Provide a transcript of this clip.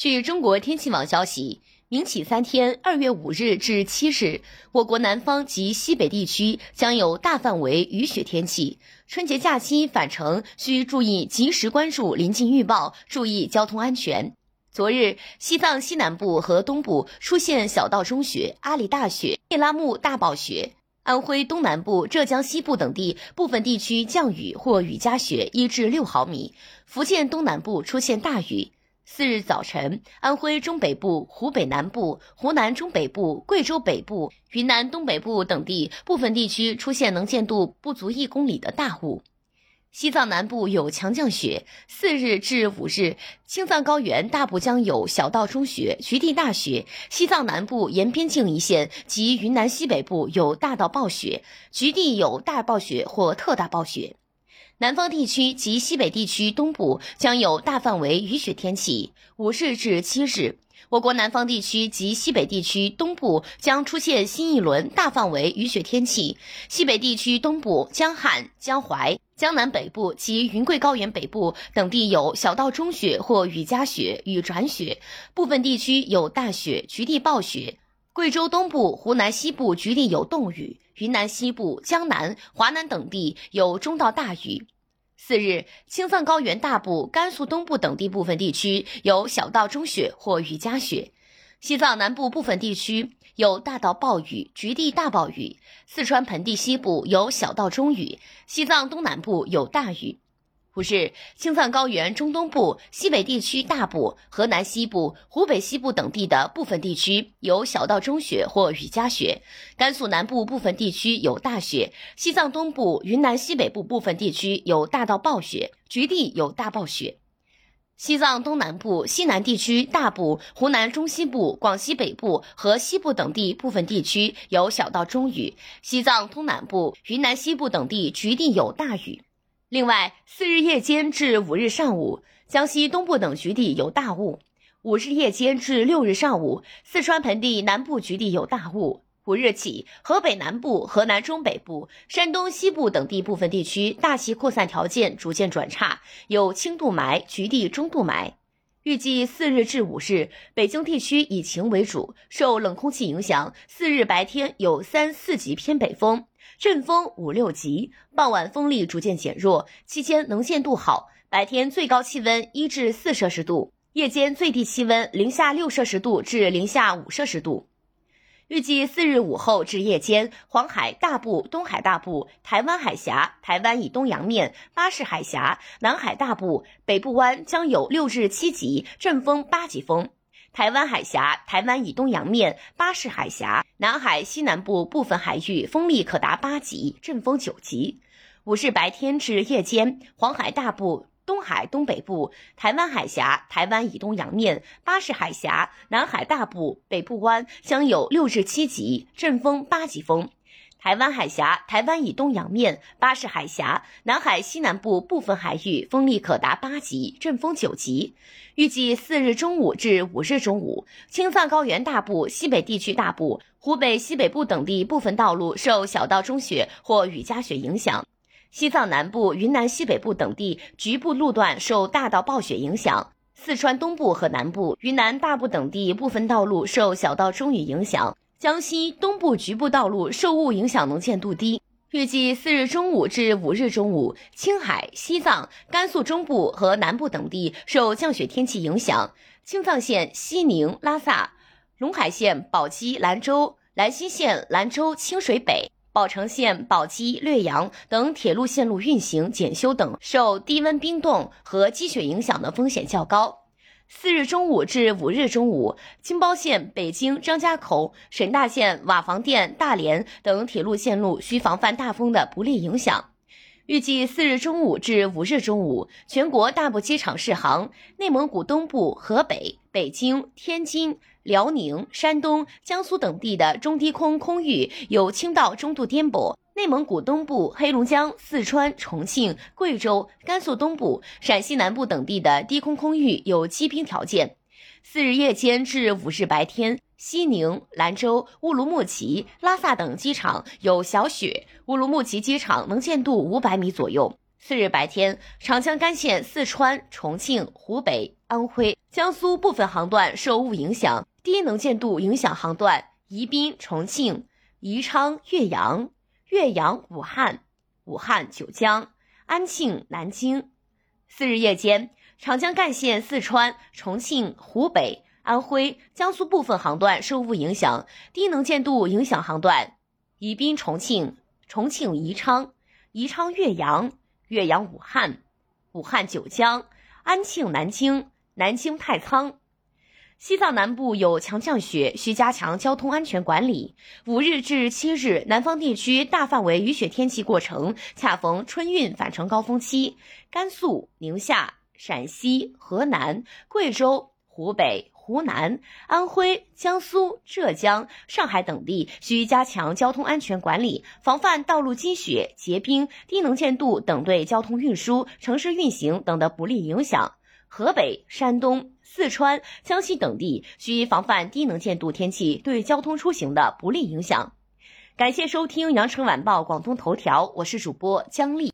据中国天气网消息，明起三天，二月五日至七日，我国南方及西北地区将有大范围雨雪天气。春节假期返程需注意及时关注临近预报，注意交通安全。昨日，西藏西南部和东部出现小到中雪、阿里大雪、叶拉木大暴雪；安徽东南部、浙江西部等地部分地区降雨或雨夹雪一至六毫米；福建东南部出现大雨。四日早晨，安徽中北部、湖北南部、湖南中北部、贵州北部、云南东北部等地部分地区出现能见度不足一公里的大雾。西藏南部有强降雪，四日至五日，青藏高原大部将有小到中雪，局地大雪；西藏南部沿边境一线及云南西北部有大到暴雪，局地有大暴雪或特大暴雪。南方地区及西北地区东部将有大范围雨雪天气。五日至七日，我国南方地区及西北地区东部将出现新一轮大范围雨雪天气。西北地区东部、江汉、江淮、江南北部及云贵高原北部等地有小到中雪或雨夹雪、雨转雪，部分地区有大雪、局地暴雪。贵州东部、湖南西部局地有冻雨，云南西部、江南、华南等地有中到大雨。四日，青藏高原大部、甘肃东部等地部分地区有小到中雪或雨夹雪；西藏南部部分地区有大到暴雨、局地大暴雨；四川盆地西部有小到中雨；西藏东南部有大雨。五日，青藏高原中东部、西北地区大部、河南西部、湖北西部等地的部分地区有小到中雪或雨夹雪；甘肃南部部分地区有大雪；西藏东部、云南西北部部分地区有大到暴雪，局地有大暴雪；西藏东南部、西南地区大部、湖南中西部、广西北部和西部等地部分地区有小到中雨；西藏东南部、云南西部等地局地有大雨。另外，四日夜间至五日上午，江西东部等局地有大雾；五日夜间至六日上午，四川盆地南部局地有大雾。五日起，河北南部、河南中北部、山东西部等地部分地区大气扩散条件逐渐转差，有轻度霾、局地中度霾。预计四日至五日，北京地区以晴为主，受冷空气影响，四日白天有三四级偏北风。阵风五六级，傍晚风力逐渐减弱，期间能见度好，白天最高气温一至四摄氏度，夜间最低气温零下六摄氏度至零下五摄氏度。预计四日午后至夜间，黄海大部、东海大部、台湾海峡、台湾以东洋面、巴士海峡、南海大部、北部湾将有六至七级阵风八级风。台湾海峡、台湾以东洋面、巴士海峡、南海西南部部分海域风力可达八级，阵风九级。五日白天至夜间，黄海大部、东海东北部、台湾海峡、台湾以东洋面、巴士海峡、南海大部、北部湾将有六至七级，阵风八级风。台湾海峡、台湾以东洋面、巴士海峡、南海西南部部分海域风力可达八级，阵风九级。预计四日中午至五日中午，青藏高原大部、西北地区大部、湖北西北部等地部分道路受小到中雪或雨夹雪影响；西藏南部、云南西北部等地局部路段受大到暴雪影响；四川东部和南部、云南大部等地部分道路受小到中雨影响。江西东部局部道路受雾影响，能见度低。预计四日中午至五日中午，青海、西藏、甘肃中部和南部等地受降雪天气影响。青藏线西宁、拉萨、陇海线宝鸡、兰州、兰新线兰州、清水北、宝成线宝鸡、略阳等铁路线路运行检修等受低温冰冻和积雪影响的风险较高。四日中午至五日中午，京包线北京张家口、沈大线瓦房店、大连等铁路线路需防范大风的不利影响。预计四日中午至五日中午，全国大部机场适航。内蒙古东部、河北、北京、天津、辽宁、山东、江苏等地的中低空空域有轻到中度颠簸。内蒙古东部、黑龙江、四川、重庆、贵州、甘肃东部、陕西南部等地的低空空域有积冰条件。四日夜间至五日白天，西宁、兰州、乌鲁木齐、拉萨等机场有小雪，乌鲁木齐机场能见度五百米左右。四日白天，长江干线四川、重庆、湖北、安徽、江苏部分航段受雾影响，低能见度影响航段宜宾、重庆、宜昌、岳阳、岳阳、武汉、武汉、九江、安庆、南京。四日夜间，长江干线四川、重庆、湖北、安徽、江苏部分航段受雾影响，低能见度影响航段宜宾、重庆、重庆、宜昌、宜昌、岳阳。岳阳、武汉、武汉九江、安庆、南京、南京太仓。西藏南部有强降雪，需加强交通安全管理。五日至七日，南方地区大范围雨雪天气过程，恰逢春运返程高峰期。甘肃、宁夏、陕西、河南、贵州、湖北。湖南、安徽、江苏、浙江、上海等地需加强交通安全管理，防范道路积雪、结冰、低能见度等对交通运输、城市运行等的不利影响。河北、山东、四川、江西等地需防范低能见度天气对交通出行的不利影响。感谢收听羊城晚报广东头条，我是主播姜丽。